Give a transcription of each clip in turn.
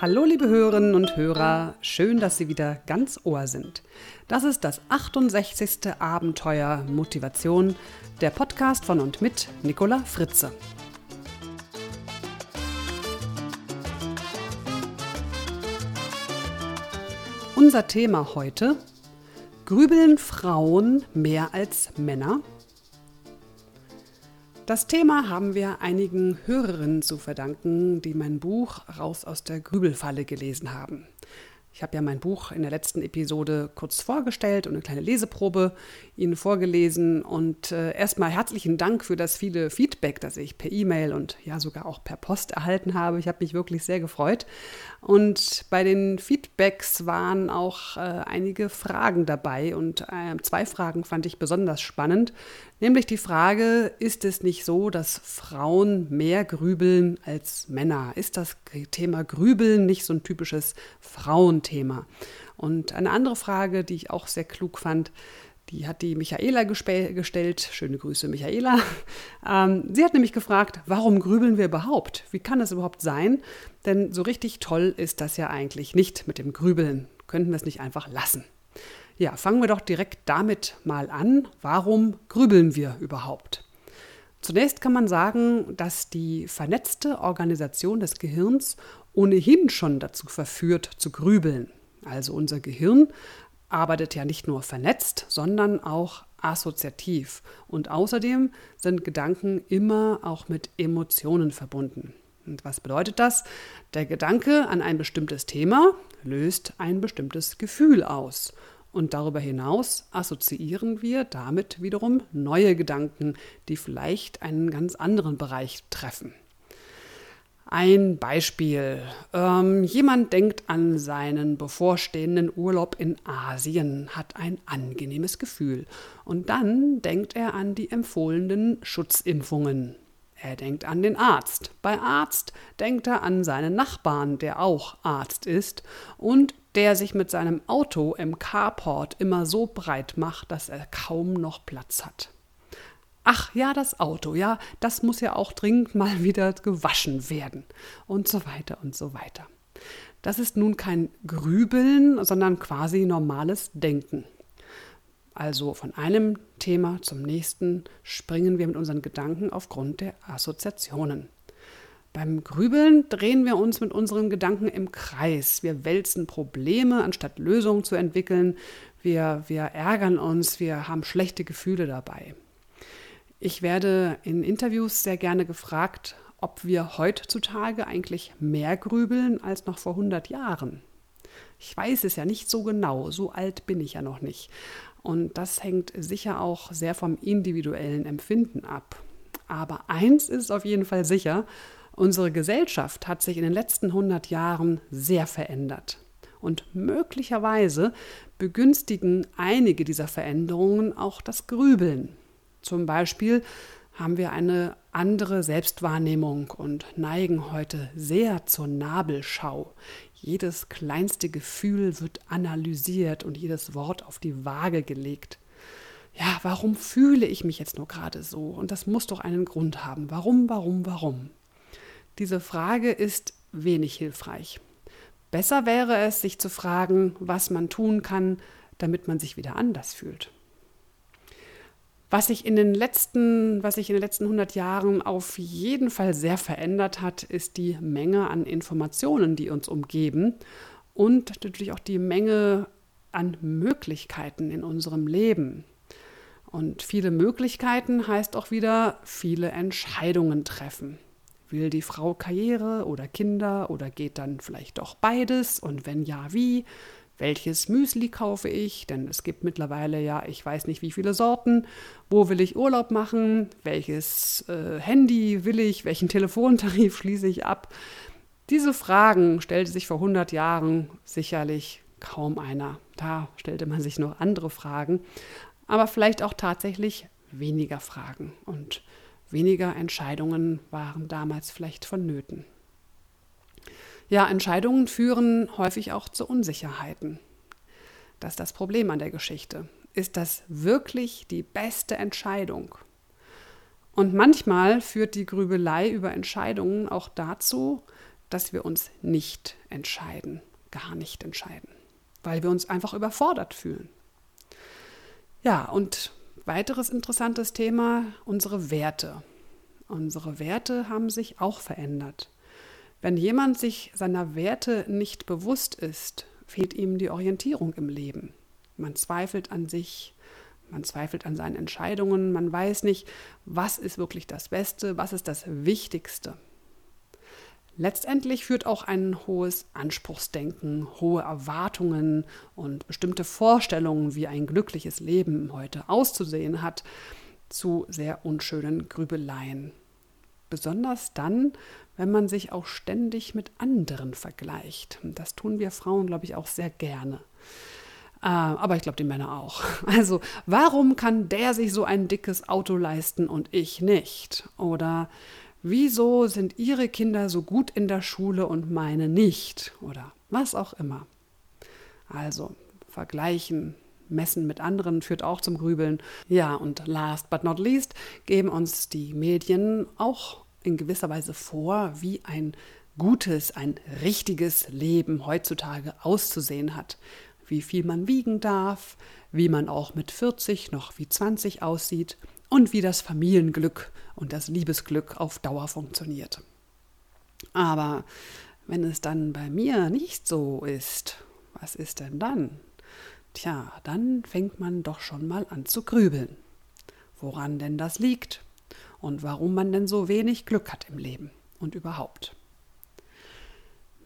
Hallo liebe Hörerinnen und Hörer, schön, dass Sie wieder ganz Ohr sind. Das ist das 68. Abenteuer Motivation, der Podcast von und mit Nicola Fritze. Unser Thema heute: Grübeln Frauen mehr als Männer? Das Thema haben wir einigen Hörerinnen zu verdanken, die mein Buch Raus aus der Grübelfalle gelesen haben. Ich habe ja mein Buch in der letzten Episode kurz vorgestellt und eine kleine Leseprobe Ihnen vorgelesen. Und äh, erstmal herzlichen Dank für das viele Feedback, das ich per E-Mail und ja sogar auch per Post erhalten habe. Ich habe mich wirklich sehr gefreut. Und bei den Feedbacks waren auch äh, einige Fragen dabei. Und äh, zwei Fragen fand ich besonders spannend. Nämlich die Frage, ist es nicht so, dass Frauen mehr grübeln als Männer? Ist das Thema Grübeln nicht so ein typisches Frauenthema? Und eine andere Frage, die ich auch sehr klug fand, die hat die Michaela gestellt. Schöne Grüße, Michaela. Ähm, sie hat nämlich gefragt, warum grübeln wir überhaupt? Wie kann das überhaupt sein? Denn so richtig toll ist das ja eigentlich nicht mit dem Grübeln. Könnten wir es nicht einfach lassen? Ja, fangen wir doch direkt damit mal an. Warum grübeln wir überhaupt? Zunächst kann man sagen, dass die vernetzte Organisation des Gehirns ohnehin schon dazu verführt, zu grübeln. Also unser Gehirn arbeitet ja nicht nur vernetzt, sondern auch assoziativ. Und außerdem sind Gedanken immer auch mit Emotionen verbunden. Und was bedeutet das? Der Gedanke an ein bestimmtes Thema löst ein bestimmtes Gefühl aus. Und darüber hinaus assoziieren wir damit wiederum neue Gedanken, die vielleicht einen ganz anderen Bereich treffen. Ein Beispiel. Ähm, jemand denkt an seinen bevorstehenden Urlaub in Asien, hat ein angenehmes Gefühl. Und dann denkt er an die empfohlenen Schutzimpfungen. Er denkt an den Arzt. Bei Arzt denkt er an seinen Nachbarn, der auch Arzt ist. Und der sich mit seinem Auto im Carport immer so breit macht, dass er kaum noch Platz hat. Ach ja, das Auto, ja, das muss ja auch dringend mal wieder gewaschen werden und so weiter und so weiter. Das ist nun kein Grübeln, sondern quasi normales Denken. Also von einem Thema zum nächsten springen wir mit unseren Gedanken aufgrund der Assoziationen. Beim Grübeln drehen wir uns mit unseren Gedanken im Kreis. Wir wälzen Probleme, anstatt Lösungen zu entwickeln. Wir, wir ärgern uns, wir haben schlechte Gefühle dabei. Ich werde in Interviews sehr gerne gefragt, ob wir heutzutage eigentlich mehr grübeln als noch vor 100 Jahren. Ich weiß es ja nicht so genau, so alt bin ich ja noch nicht. Und das hängt sicher auch sehr vom individuellen Empfinden ab. Aber eins ist auf jeden Fall sicher, Unsere Gesellschaft hat sich in den letzten 100 Jahren sehr verändert. Und möglicherweise begünstigen einige dieser Veränderungen auch das Grübeln. Zum Beispiel haben wir eine andere Selbstwahrnehmung und neigen heute sehr zur Nabelschau. Jedes kleinste Gefühl wird analysiert und jedes Wort auf die Waage gelegt. Ja, warum fühle ich mich jetzt nur gerade so? Und das muss doch einen Grund haben. Warum, warum, warum? Diese Frage ist wenig hilfreich. Besser wäre es, sich zu fragen, was man tun kann, damit man sich wieder anders fühlt. Was sich in den letzten, was sich in den letzten 100 Jahren auf jeden Fall sehr verändert hat, ist die Menge an Informationen, die uns umgeben und natürlich auch die Menge an Möglichkeiten in unserem Leben. Und viele Möglichkeiten heißt auch wieder viele Entscheidungen treffen. Will die Frau Karriere oder Kinder oder geht dann vielleicht doch beides? Und wenn ja, wie? Welches Müsli kaufe ich? Denn es gibt mittlerweile ja, ich weiß nicht wie viele Sorten. Wo will ich Urlaub machen? Welches äh, Handy will ich? Welchen Telefontarif schließe ich ab? Diese Fragen stellte sich vor 100 Jahren sicherlich kaum einer. Da stellte man sich noch andere Fragen, aber vielleicht auch tatsächlich weniger Fragen. Und Weniger Entscheidungen waren damals vielleicht vonnöten. Ja, Entscheidungen führen häufig auch zu Unsicherheiten. Das ist das Problem an der Geschichte. Ist das wirklich die beste Entscheidung? Und manchmal führt die Grübelei über Entscheidungen auch dazu, dass wir uns nicht entscheiden, gar nicht entscheiden, weil wir uns einfach überfordert fühlen. Ja, und weiteres interessantes Thema, unsere Werte. Unsere Werte haben sich auch verändert. Wenn jemand sich seiner Werte nicht bewusst ist, fehlt ihm die Orientierung im Leben. Man zweifelt an sich, man zweifelt an seinen Entscheidungen, man weiß nicht, was ist wirklich das Beste, was ist das Wichtigste. Letztendlich führt auch ein hohes Anspruchsdenken, hohe Erwartungen und bestimmte Vorstellungen, wie ein glückliches Leben heute auszusehen hat, zu sehr unschönen Grübeleien. Besonders dann, wenn man sich auch ständig mit anderen vergleicht. Das tun wir Frauen, glaube ich, auch sehr gerne. Äh, aber ich glaube, die Männer auch. Also, warum kann der sich so ein dickes Auto leisten und ich nicht? Oder wieso sind ihre Kinder so gut in der Schule und meine nicht? Oder was auch immer. Also, vergleichen, messen mit anderen führt auch zum Grübeln. Ja, und last but not least geben uns die Medien auch in gewisser Weise vor, wie ein gutes, ein richtiges Leben heutzutage auszusehen hat wie viel man wiegen darf, wie man auch mit 40 noch wie 20 aussieht und wie das Familienglück und das Liebesglück auf Dauer funktioniert. Aber wenn es dann bei mir nicht so ist, was ist denn dann? Tja, dann fängt man doch schon mal an zu grübeln. Woran denn das liegt und warum man denn so wenig Glück hat im Leben und überhaupt.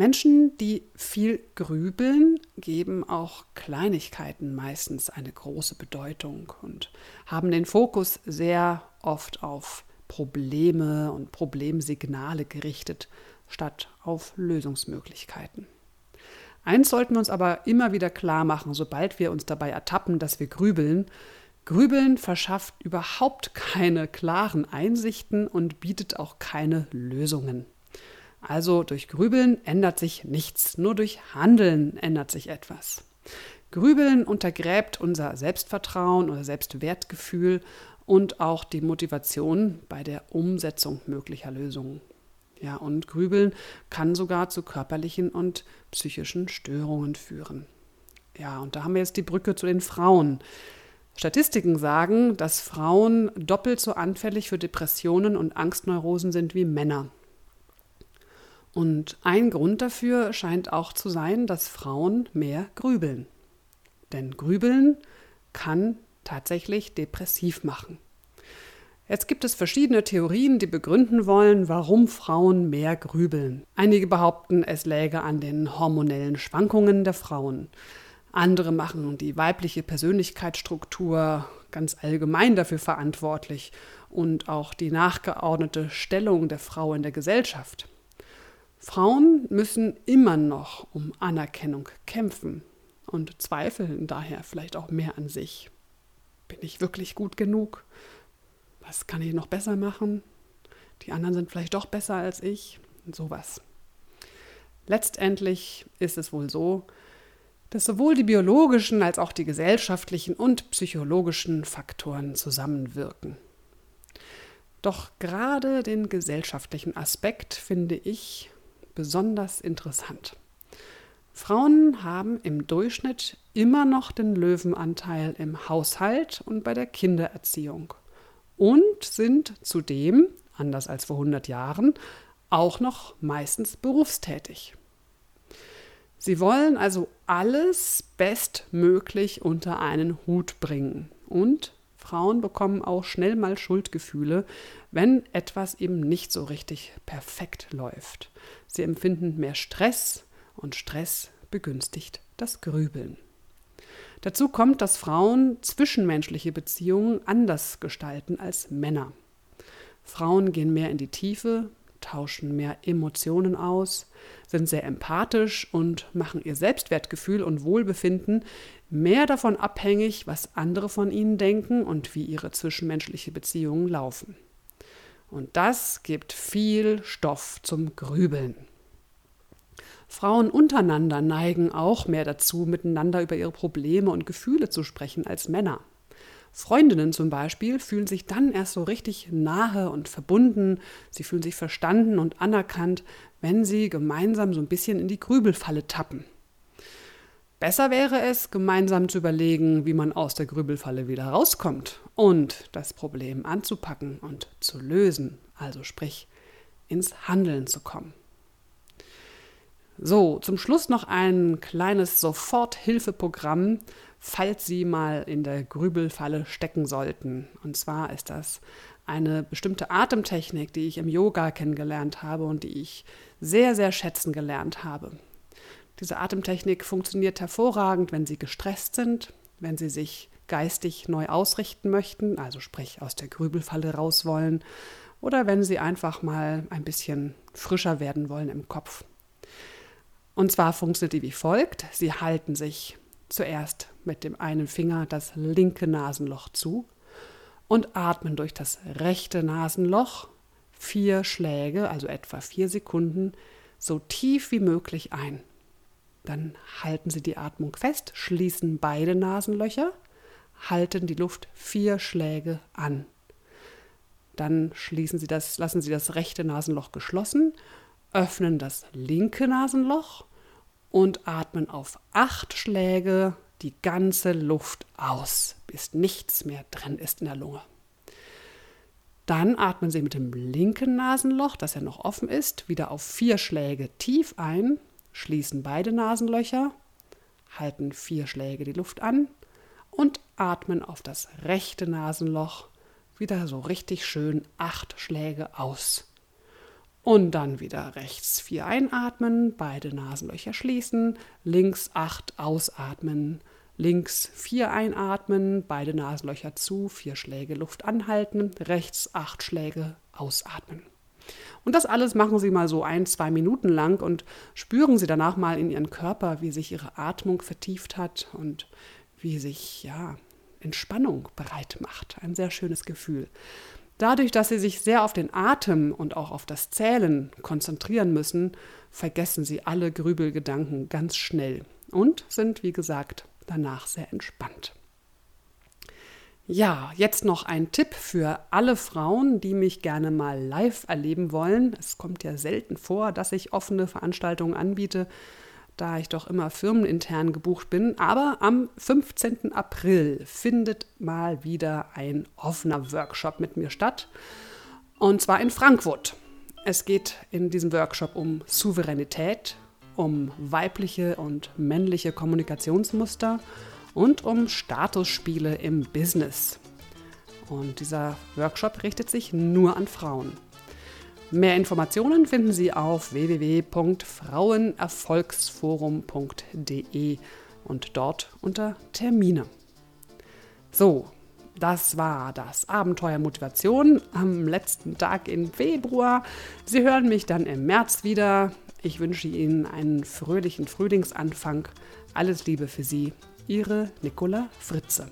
Menschen, die viel grübeln, geben auch Kleinigkeiten meistens eine große Bedeutung und haben den Fokus sehr oft auf Probleme und Problemsignale gerichtet, statt auf Lösungsmöglichkeiten. Eins sollten wir uns aber immer wieder klar machen, sobald wir uns dabei ertappen, dass wir grübeln. Grübeln verschafft überhaupt keine klaren Einsichten und bietet auch keine Lösungen. Also durch Grübeln ändert sich nichts, nur durch Handeln ändert sich etwas. Grübeln untergräbt unser Selbstvertrauen oder Selbstwertgefühl und auch die Motivation bei der Umsetzung möglicher Lösungen. Ja, und Grübeln kann sogar zu körperlichen und psychischen Störungen führen. Ja, und da haben wir jetzt die Brücke zu den Frauen. Statistiken sagen, dass Frauen doppelt so anfällig für Depressionen und Angstneurosen sind wie Männer. Und ein Grund dafür scheint auch zu sein, dass Frauen mehr grübeln. Denn grübeln kann tatsächlich depressiv machen. Jetzt gibt es verschiedene Theorien, die begründen wollen, warum Frauen mehr grübeln. Einige behaupten, es läge an den hormonellen Schwankungen der Frauen. Andere machen die weibliche Persönlichkeitsstruktur ganz allgemein dafür verantwortlich und auch die nachgeordnete Stellung der Frau in der Gesellschaft. Frauen müssen immer noch um Anerkennung kämpfen und zweifeln daher vielleicht auch mehr an sich. Bin ich wirklich gut genug? Was kann ich noch besser machen? Die anderen sind vielleicht doch besser als ich und sowas. Letztendlich ist es wohl so, dass sowohl die biologischen als auch die gesellschaftlichen und psychologischen Faktoren zusammenwirken. Doch gerade den gesellschaftlichen Aspekt finde ich besonders interessant. Frauen haben im Durchschnitt immer noch den Löwenanteil im Haushalt und bei der Kindererziehung und sind zudem, anders als vor 100 Jahren, auch noch meistens berufstätig. Sie wollen also alles bestmöglich unter einen Hut bringen und Frauen bekommen auch schnell mal Schuldgefühle, wenn etwas eben nicht so richtig perfekt läuft. Sie empfinden mehr Stress und Stress begünstigt das Grübeln. Dazu kommt, dass Frauen zwischenmenschliche Beziehungen anders gestalten als Männer. Frauen gehen mehr in die Tiefe, tauschen mehr Emotionen aus, sind sehr empathisch und machen ihr Selbstwertgefühl und Wohlbefinden mehr davon abhängig, was andere von ihnen denken und wie ihre zwischenmenschliche Beziehungen laufen. Und das gibt viel Stoff zum Grübeln. Frauen untereinander neigen auch mehr dazu, miteinander über ihre Probleme und Gefühle zu sprechen als Männer. Freundinnen zum Beispiel fühlen sich dann erst so richtig nahe und verbunden, sie fühlen sich verstanden und anerkannt, wenn sie gemeinsam so ein bisschen in die Grübelfalle tappen. Besser wäre es, gemeinsam zu überlegen, wie man aus der Grübelfalle wieder rauskommt und das Problem anzupacken und zu lösen, also sprich ins Handeln zu kommen. So, zum Schluss noch ein kleines Soforthilfeprogramm, falls Sie mal in der Grübelfalle stecken sollten. Und zwar ist das eine bestimmte Atemtechnik, die ich im Yoga kennengelernt habe und die ich sehr, sehr schätzen gelernt habe. Diese Atemtechnik funktioniert hervorragend, wenn Sie gestresst sind, wenn Sie sich geistig neu ausrichten möchten, also sprich aus der Grübelfalle raus wollen, oder wenn Sie einfach mal ein bisschen frischer werden wollen im Kopf. Und zwar funktioniert die wie folgt. Sie halten sich zuerst mit dem einen Finger das linke Nasenloch zu und atmen durch das rechte Nasenloch vier Schläge, also etwa vier Sekunden, so tief wie möglich ein. Dann halten Sie die Atmung fest, schließen beide Nasenlöcher, halten die Luft vier Schläge an. Dann schließen Sie das, lassen Sie das rechte Nasenloch geschlossen, öffnen das linke Nasenloch und atmen auf acht Schläge die ganze Luft aus, bis nichts mehr drin ist in der Lunge. Dann atmen Sie mit dem linken Nasenloch, das ja noch offen ist, wieder auf vier Schläge tief ein, schließen beide Nasenlöcher, halten vier Schläge die Luft an und atmen auf das rechte Nasenloch wieder so richtig schön acht Schläge aus. Und dann wieder rechts vier einatmen, beide Nasenlöcher schließen, links acht ausatmen, links vier einatmen, beide Nasenlöcher zu, vier Schläge Luft anhalten, rechts acht Schläge ausatmen. Und das alles machen Sie mal so ein, zwei Minuten lang und spüren Sie danach mal in Ihren Körper, wie sich Ihre Atmung vertieft hat und wie sich, ja, Entspannung bereit macht. Ein sehr schönes Gefühl. Dadurch, dass Sie sich sehr auf den Atem und auch auf das Zählen konzentrieren müssen, vergessen Sie alle Grübelgedanken ganz schnell und sind, wie gesagt, danach sehr entspannt. Ja, jetzt noch ein Tipp für alle Frauen, die mich gerne mal live erleben wollen. Es kommt ja selten vor, dass ich offene Veranstaltungen anbiete, da ich doch immer firmenintern gebucht bin. Aber am 15. April findet mal wieder ein offener Workshop mit mir statt. Und zwar in Frankfurt. Es geht in diesem Workshop um Souveränität, um weibliche und männliche Kommunikationsmuster und um Statusspiele im Business. Und dieser Workshop richtet sich nur an Frauen. Mehr Informationen finden Sie auf www.frauenerfolgsforum.de und dort unter Termine. So, das war das Abenteuer Motivation am letzten Tag im Februar. Sie hören mich dann im März wieder. Ich wünsche Ihnen einen fröhlichen Frühlingsanfang. Alles Liebe für Sie Ihre Nicola Fritze.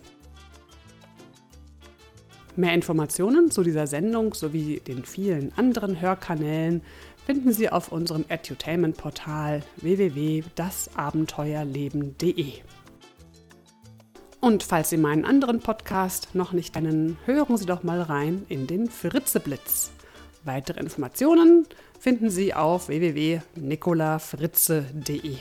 Mehr Informationen zu dieser Sendung sowie den vielen anderen Hörkanälen finden Sie auf unserem Edutainment-Portal www.dasabenteuerleben.de. Und falls Sie meinen anderen Podcast noch nicht kennen, hören Sie doch mal rein in den Fritzeblitz. Weitere Informationen finden Sie auf www.nicolafritze.de.